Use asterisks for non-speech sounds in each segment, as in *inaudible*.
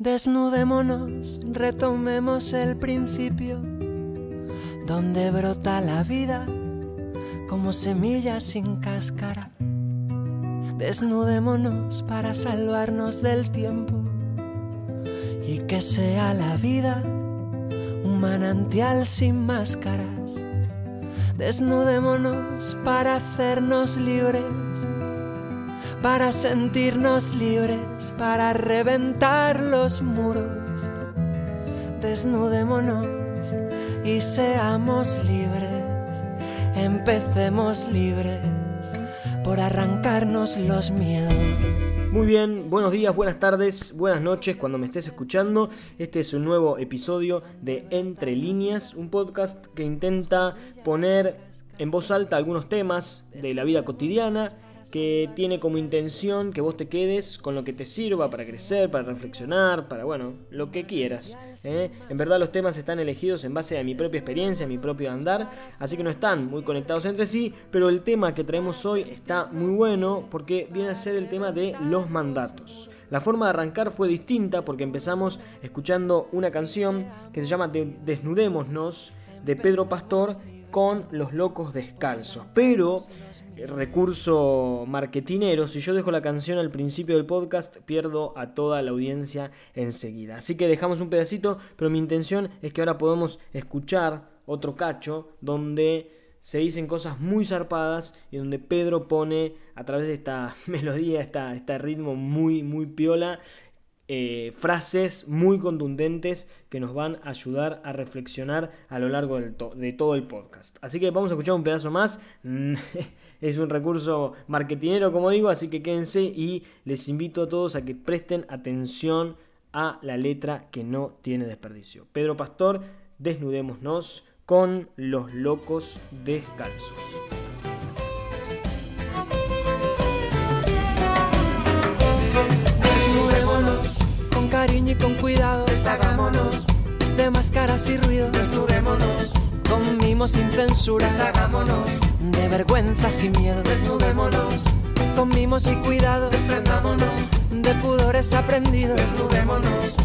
Desnudémonos, retomemos el principio, donde brota la vida como semilla sin cáscara. Desnudémonos para salvarnos del tiempo y que sea la vida un manantial sin máscaras. Desnudémonos para hacernos libres para sentirnos libres, para reventar los muros. Desnudémonos y seamos libres. Empecemos libres por arrancarnos los miedos. Muy bien, buenos días, buenas tardes, buenas noches cuando me estés escuchando. Este es un nuevo episodio de Entre líneas, un podcast que intenta poner en voz alta algunos temas de la vida cotidiana que tiene como intención que vos te quedes con lo que te sirva para crecer, para reflexionar, para, bueno, lo que quieras. ¿eh? En verdad los temas están elegidos en base a mi propia experiencia, a mi propio andar, así que no están muy conectados entre sí, pero el tema que traemos hoy está muy bueno porque viene a ser el tema de los mandatos. La forma de arrancar fue distinta porque empezamos escuchando una canción que se llama Desnudémonos de Pedro Pastor con los locos descalzos. Pero recurso marketinero, si yo dejo la canción al principio del podcast, pierdo a toda la audiencia enseguida. Así que dejamos un pedacito, pero mi intención es que ahora podamos escuchar otro cacho donde se dicen cosas muy zarpadas y donde Pedro pone a través de esta *laughs* melodía, esta, este ritmo muy, muy piola, eh, frases muy contundentes que nos van a ayudar a reflexionar a lo largo de todo el podcast. Así que vamos a escuchar un pedazo más. *laughs* es un recurso marketinero, como digo, así que quédense y les invito a todos a que presten atención a la letra que no tiene desperdicio. Pedro Pastor, desnudémonos con los locos descalzos. cariño y con cuidado. Deshagámonos de máscaras y ruido. Desnudémonos con mimos sin censura. Deshagámonos de vergüenzas y miedo. Desnudémonos con mimos y cuidado. Desprendámonos de pudores aprendidos. Desnudémonos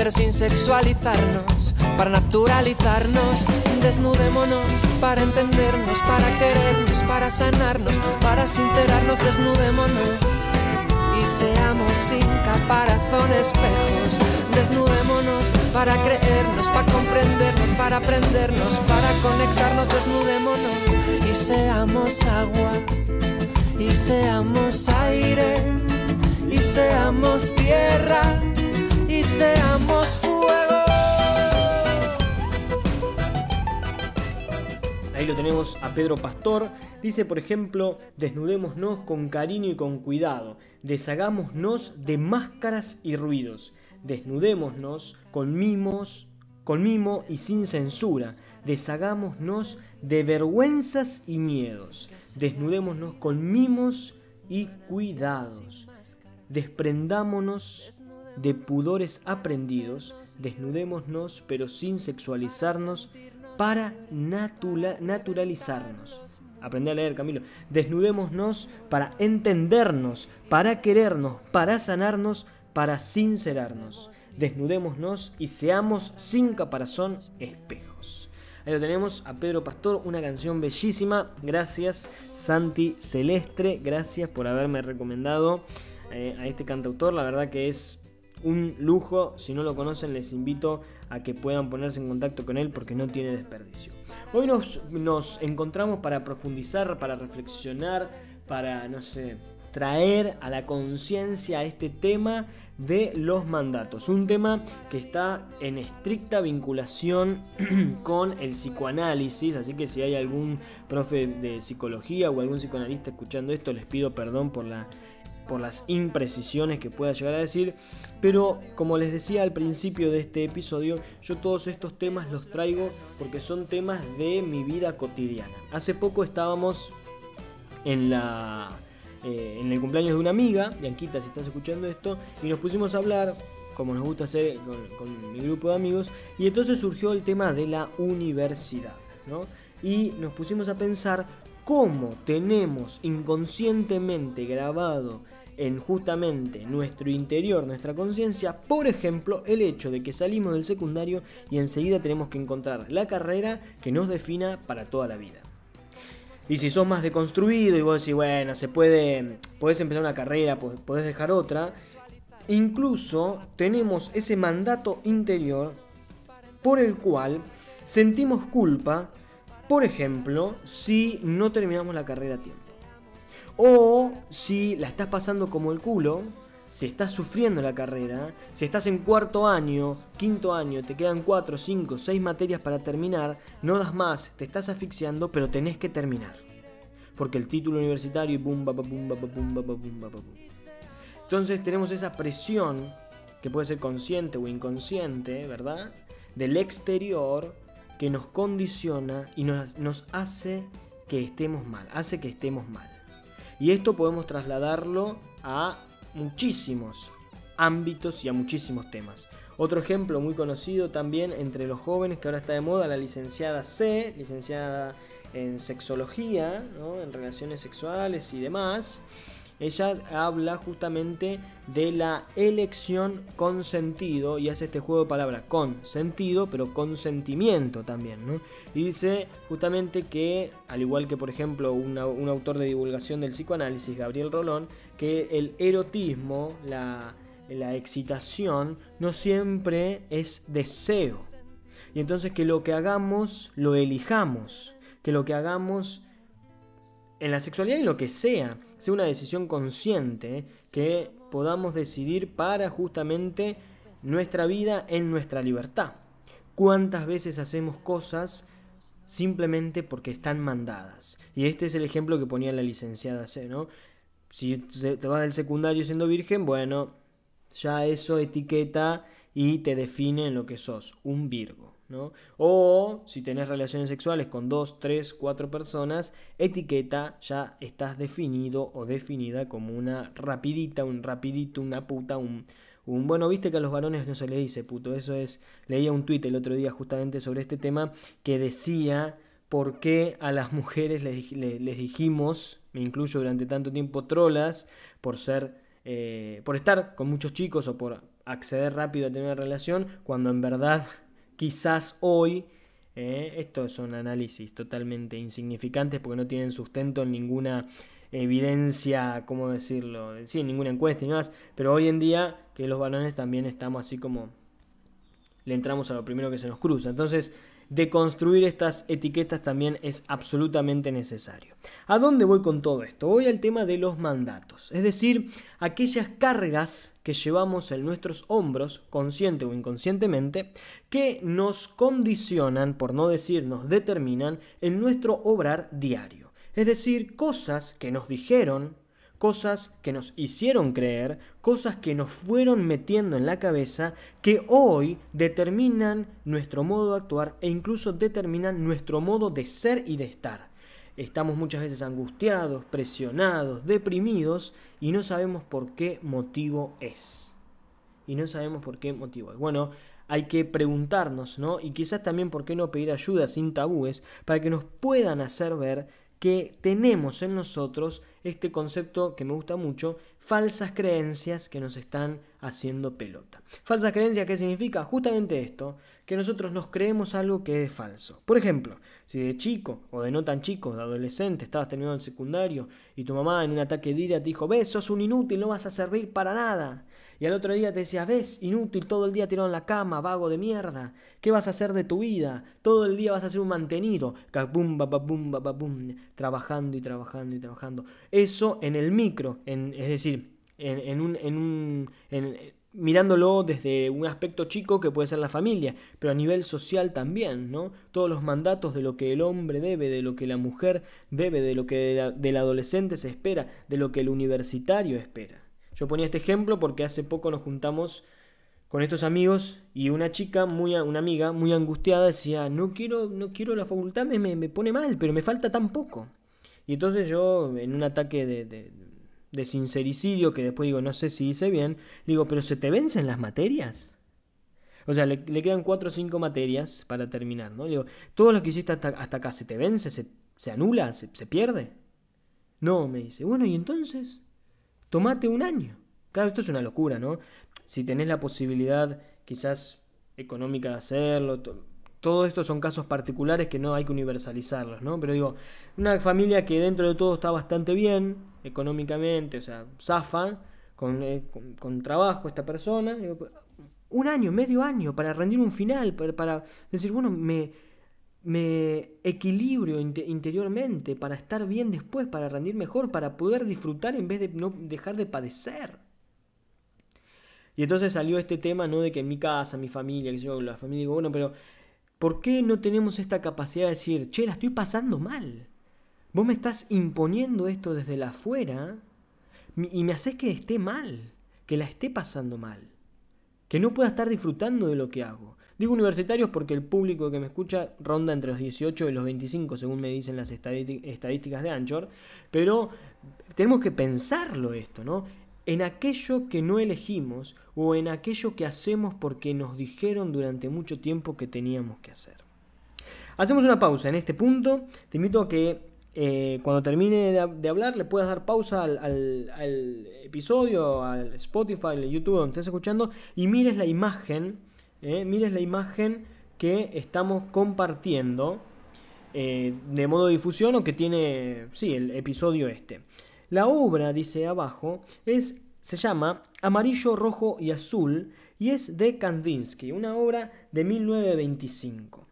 pero sin sexualizarnos, para naturalizarnos. Desnudémonos para entendernos, para querernos, para sanarnos, para sincerarnos. Desnudémonos y seamos sin caparazón espejos. Desnudémonos para creernos, para comprendernos, para aprendernos, para conectarnos. Desnudémonos y seamos agua, y seamos aire, y seamos tierra, y seamos fuego. Ahí lo tenemos a Pedro Pastor. Dice, por ejemplo, desnudémonos con cariño y con cuidado deshagámonos de máscaras y ruidos, desnudémonos con mimos, mimo y sin censura, deshagámonos de vergüenzas y miedos, desnudémonos con mimos y cuidados, desprendámonos de pudores aprendidos, desnudémonos pero sin sexualizarnos para naturalizarnos. Aprende a leer, Camilo. Desnudémonos para entendernos, para querernos, para sanarnos, para sincerarnos. Desnudémonos y seamos sin caparazón espejos. Ahí lo tenemos a Pedro Pastor, una canción bellísima. Gracias, Santi Celestre. Gracias por haberme recomendado eh, a este cantautor. La verdad que es un lujo. Si no lo conocen, les invito a que puedan ponerse en contacto con él porque no tiene desperdicio. Hoy nos, nos encontramos para profundizar, para reflexionar, para, no sé, traer a la conciencia este tema de los mandatos. Un tema que está en estricta vinculación *clears throat* con el psicoanálisis, así que si hay algún profe de psicología o algún psicoanalista escuchando esto, les pido perdón por la por las imprecisiones que pueda llegar a decir, pero como les decía al principio de este episodio, yo todos estos temas los traigo porque son temas de mi vida cotidiana. Hace poco estábamos en la eh, en el cumpleaños de una amiga, Bianquita, si estás escuchando esto, y nos pusimos a hablar, como nos gusta hacer con, mi grupo de amigos, y entonces surgió el tema de la universidad, ¿no? Y nos pusimos a pensar cómo tenemos inconscientemente grabado en justamente nuestro interior, nuestra conciencia, por ejemplo, el hecho de que salimos del secundario y enseguida tenemos que encontrar la carrera que nos defina para toda la vida. Y si sos más deconstruido y vos decís, bueno, se puede, podés empezar una carrera, podés dejar otra, incluso tenemos ese mandato interior por el cual sentimos culpa, por ejemplo, si no terminamos la carrera a tiempo. O si la estás pasando como el culo, si estás sufriendo la carrera, si estás en cuarto año, quinto año, te quedan cuatro, cinco, seis materias para terminar, no das más, te estás asfixiando, pero tenés que terminar. Porque el título universitario y pum, ba, pum, ba, pum, ba, pum, ba, pum. Entonces tenemos esa presión, que puede ser consciente o inconsciente, ¿verdad? Del exterior que nos condiciona y nos hace que estemos mal, hace que estemos mal. Y esto podemos trasladarlo a muchísimos ámbitos y a muchísimos temas. Otro ejemplo muy conocido también entre los jóvenes que ahora está de moda, la licenciada C, licenciada en sexología, en relaciones sexuales y demás ella habla justamente de la elección con sentido y hace este juego de palabras con sentido, pero con sentimiento también. ¿no? Y dice justamente que, al igual que por ejemplo un autor de divulgación del psicoanálisis, Gabriel Rolón, que el erotismo, la, la excitación, no siempre es deseo. Y entonces que lo que hagamos lo elijamos, que lo que hagamos en la sexualidad y lo que sea, sea una decisión consciente que podamos decidir para justamente nuestra vida en nuestra libertad. ¿Cuántas veces hacemos cosas simplemente porque están mandadas? Y este es el ejemplo que ponía la licenciada C, ¿no? Si te vas del secundario siendo virgen, bueno, ya eso etiqueta y te define en lo que sos, un Virgo. O si tenés relaciones sexuales con dos, tres, cuatro personas, etiqueta, ya estás definido o definida como una rapidita, un rapidito, una puta, un. Bueno, viste que a los varones no se les dice puto, eso es... Leía un tuit el otro día justamente sobre este tema que decía por qué a las mujeres les, les, dijimos, me incluyo durante tanto tiempo, trolas, por ser... Eh, por estar con muchos chicos o por acceder rápido a tener una relación, cuando en verdad quizás hoy, eh, estos son análisis totalmente insignificantes porque no tienen sustento en ninguna evidencia, ¿cómo decirlo? Sí, en ninguna encuesta y más, pero hoy en día que los balones también estamos así como le entramos a lo primero que se nos cruza. Entonces, deconstruir estas etiquetas también es absolutamente necesario. ¿A dónde voy con todo esto? Voy al tema de los mandatos, es decir, aquellas cargas que llevamos en nuestros hombros, consciente o inconscientemente, que nos condicionan, por no decir nos determinan, en nuestro obrar diario. Es decir, cosas que nos dijeron, cosas que nos hicieron creer, cosas que nos fueron metiendo en la cabeza, que hoy determinan nuestro modo de actuar e incluso determinan nuestro modo de ser y de estar. Estamos muchas veces angustiados, presionados, deprimidos y no sabemos por qué motivo es. Y no sabemos por qué motivo es. Bueno, hay que preguntarnos, ¿no? Y quizás también por qué no pedir ayuda sin tabúes para que nos puedan hacer ver que tenemos en nosotros este concepto que me gusta mucho, falsas creencias que nos están haciendo pelota. Falsas creencias, ¿qué significa? Justamente esto, que nosotros nos creemos algo que es falso. Por ejemplo, si de chico o de no tan chico, de adolescente, estabas terminando el secundario y tu mamá en un ataque de ira te dijo, ves, sos un inútil, no vas a servir para nada. Y al otro día te decía, ves, inútil, todo el día tirado en la cama, vago de mierda. ¿Qué vas a hacer de tu vida? Todo el día vas a ser un mantenido. Trabajando y trabajando y trabajando. Eso en el micro, en, es decir, en, un... En un mirándolo desde un aspecto chico que puede ser la familia, pero a nivel social también, ¿no? Todos los mandatos de lo que el hombre debe, de lo que la mujer debe, de lo que del adolescente se espera, de lo que el universitario espera. Yo ponía este ejemplo porque hace poco nos juntamos con estos amigos y una chica, muy, una amiga muy angustiada decía, no quiero, no quiero la facultad, me, me, pone mal, pero me falta tan poco. Y entonces yo, en un ataque de, de, sincericidio, que después digo, no sé si hice bien, digo, pero ¿se te vencen las materias? O sea, le, quedan cuatro o cinco materias para terminar, ¿no? Digo, todo lo que hiciste hasta, acá, ¿se te vence? ¿Se, se anula? ¿Se, ¿Se pierde? No, me dice, bueno, ¿y entonces? Tomate un año. Claro, esto es una locura, ¿no? Si tenés la posibilidad quizás económica de hacerlo, todo esto son casos particulares que no hay que universalizarlos, ¿no? Pero digo, una familia que dentro de todo está bastante bien económicamente, o sea, zafa con, eh, trabajo esta persona, un año, medio año para rendir un final, para, decir, bueno, me, me equilibrio interiormente para estar bien después, para rendir mejor, para poder disfrutar en vez de no dejar de padecer. Y entonces salió este tema, ¿no? De que en mi casa, mi familia, que yo, la familia, digo, bueno, pero ¿Por qué no tenemos esta capacidad de decir, che, la estoy pasando mal? Vos me estás imponiendo esto desde la afuera y me haces que esté mal, que la esté pasando mal, que no pueda estar disfrutando de lo que hago. Digo universitarios porque el público que me escucha ronda entre los 18 y los 25, según me dicen las estadísticas de Anchor, pero tenemos que pensarlo esto, ¿no? en aquello que no elegimos o en aquello que hacemos porque nos dijeron durante mucho tiempo que teníamos que hacer. Hacemos una pausa en este punto. Te invito a que eh, cuando termine de, hablar le puedas dar pausa al, episodio, al Spotify, al YouTube donde estés escuchando y mires la imagen, eh, mires la imagen que estamos compartiendo eh, de modo difusión o que tiene, sí, el episodio este. La obra, dice abajo, es, se llama Amarillo, Rojo y Azul y es de Kandinsky, una obra de 1925.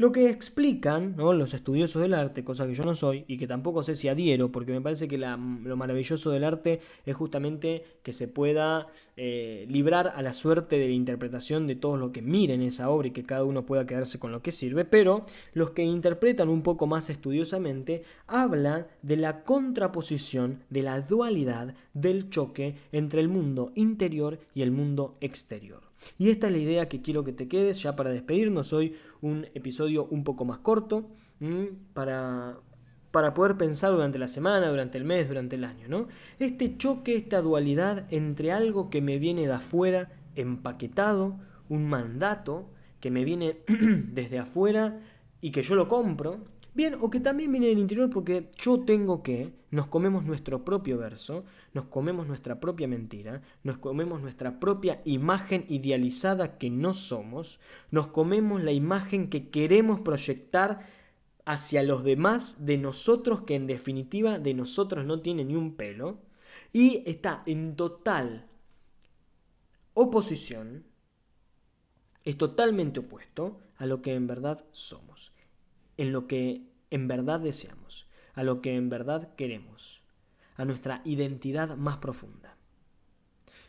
Lo que explican los estudiosos del arte, cosa que yo no soy y que tampoco sé si adhiero, porque me parece que lo maravilloso del arte es justamente que se pueda eh, librar a la suerte de la interpretación de todos los que miren esa obra y que cada uno pueda quedarse con lo que sirve, pero los que interpretan un poco más estudiosamente hablan de la contraposición, de la dualidad, del choque entre el mundo interior y el mundo exterior. Y esta es la idea que quiero que te quedes ya para despedirnos. Hoy un episodio un poco más corto para, para poder pensar durante la semana, durante el mes, durante el año. ¿no? Este choque, esta dualidad entre algo que me viene de afuera, empaquetado, un mandato que me viene *clears throat* desde afuera y que yo lo compro, Bien, o que también viene del interior porque yo tengo que, nos comemos nuestro propio verso, nos comemos nuestra propia mentira, nos comemos nuestra propia imagen idealizada que no somos, nos comemos la imagen que queremos proyectar hacia los demás de nosotros que en definitiva de nosotros no tiene ni un pelo y está en total oposición, es totalmente opuesto a lo que en verdad somos en lo que en verdad deseamos, a lo que en verdad queremos, a nuestra identidad más profunda.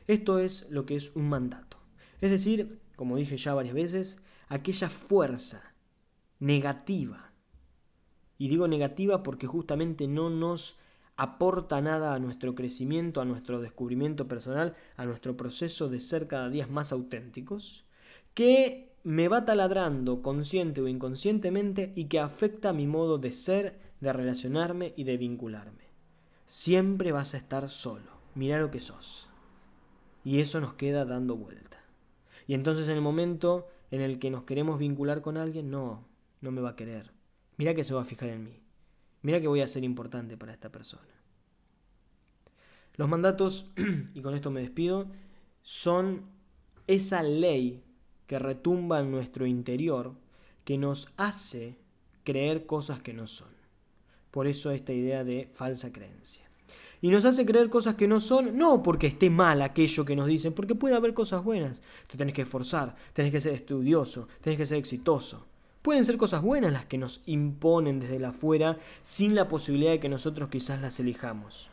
Esto es lo que es un mandato. Es decir, como dije ya varias veces, aquella fuerza negativa. Y digo negativa porque justamente no nos aporta nada a nuestro crecimiento, a nuestro descubrimiento personal, a nuestro proceso de ser cada día más auténticos, que me va taladrando consciente o inconscientemente y que afecta mi modo de ser, de relacionarme y de vincularme. Siempre vas a estar solo. Mira lo que sos. Y eso nos queda dando vuelta. Y entonces en el momento en el que nos queremos vincular con alguien, no, no me va a querer. Mira que se va a fijar en mí. Mira que voy a ser importante para esta persona. Los mandatos, *clears throat* y con esto me despido, son esa ley que retumba en nuestro interior, que nos hace creer cosas que no son. Por eso esta idea de falsa creencia. Y nos hace creer cosas que no son, no porque esté mal aquello que nos dicen, porque puede haber cosas buenas. Te tenés que esforzar, tenés que ser estudioso, tenés que ser exitoso. Pueden ser cosas buenas las que nos imponen desde la afuera sin la posibilidad de que nosotros quizás las elijamos.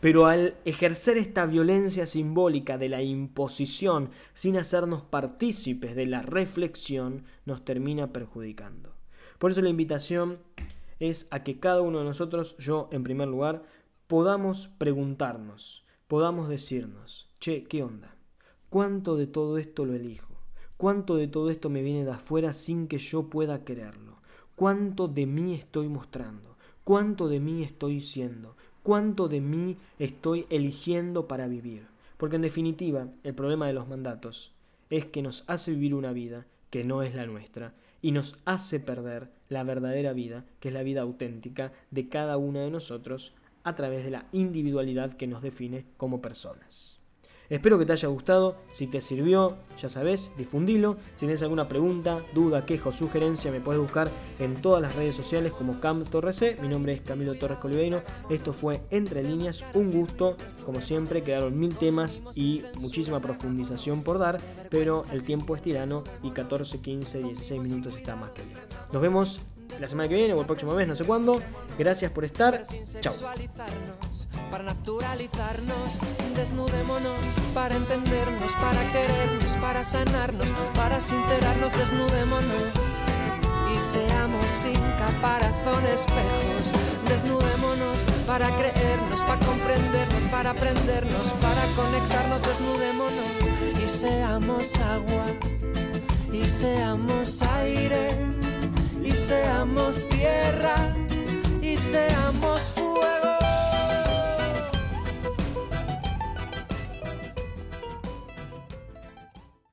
Pero al ejercer esta violencia simbólica de la imposición sin hacernos partícipes de la reflexión, nos termina perjudicando. Por eso la invitación es a que cada uno de nosotros, yo en primer lugar, podamos preguntarnos, podamos decirnos, che, ¿qué onda? ¿Cuánto de todo esto lo elijo? ¿Cuánto de todo esto me viene de afuera sin que yo pueda quererlo? ¿Cuánto de mí estoy mostrando? ¿Cuánto de mí estoy siendo? Cuánto de mí estoy eligiendo para vivir. Porque en definitiva, el problema de los mandatos es que nos hace vivir una vida que no es la nuestra y nos hace perder la verdadera vida, que es la vida auténtica de cada uno de nosotros a través de la individualidad que nos define como personas. Espero que te haya gustado, si te sirvió, ya sabes, difundilo. Si tienes alguna pregunta, duda, queja o sugerencia, me puedes buscar en todas las redes sociales como Cam Torres Mi nombre es Camilo Torres Coliveino. Esto fue Entre Líneas, un gusto. Como siempre, quedaron mil temas y muchísima profundización por dar, pero el tiempo es tirano y 14, 15, 16 minutos está más que bien. Nos vemos la semana que viene o el próximo mes, no sé cuándo. Gracias por estar. Chao. Para naturalizarnos, desnudémonos para entendernos, para querernos, para sanarnos, para sincerarnos, desnudémonos y seamos sin caparazón espejos. Desnudémonos para creernos, para comprendernos, para aprendernos, para conectarnos, desnudémonos y seamos agua y seamos aire y seamos tierra y seamos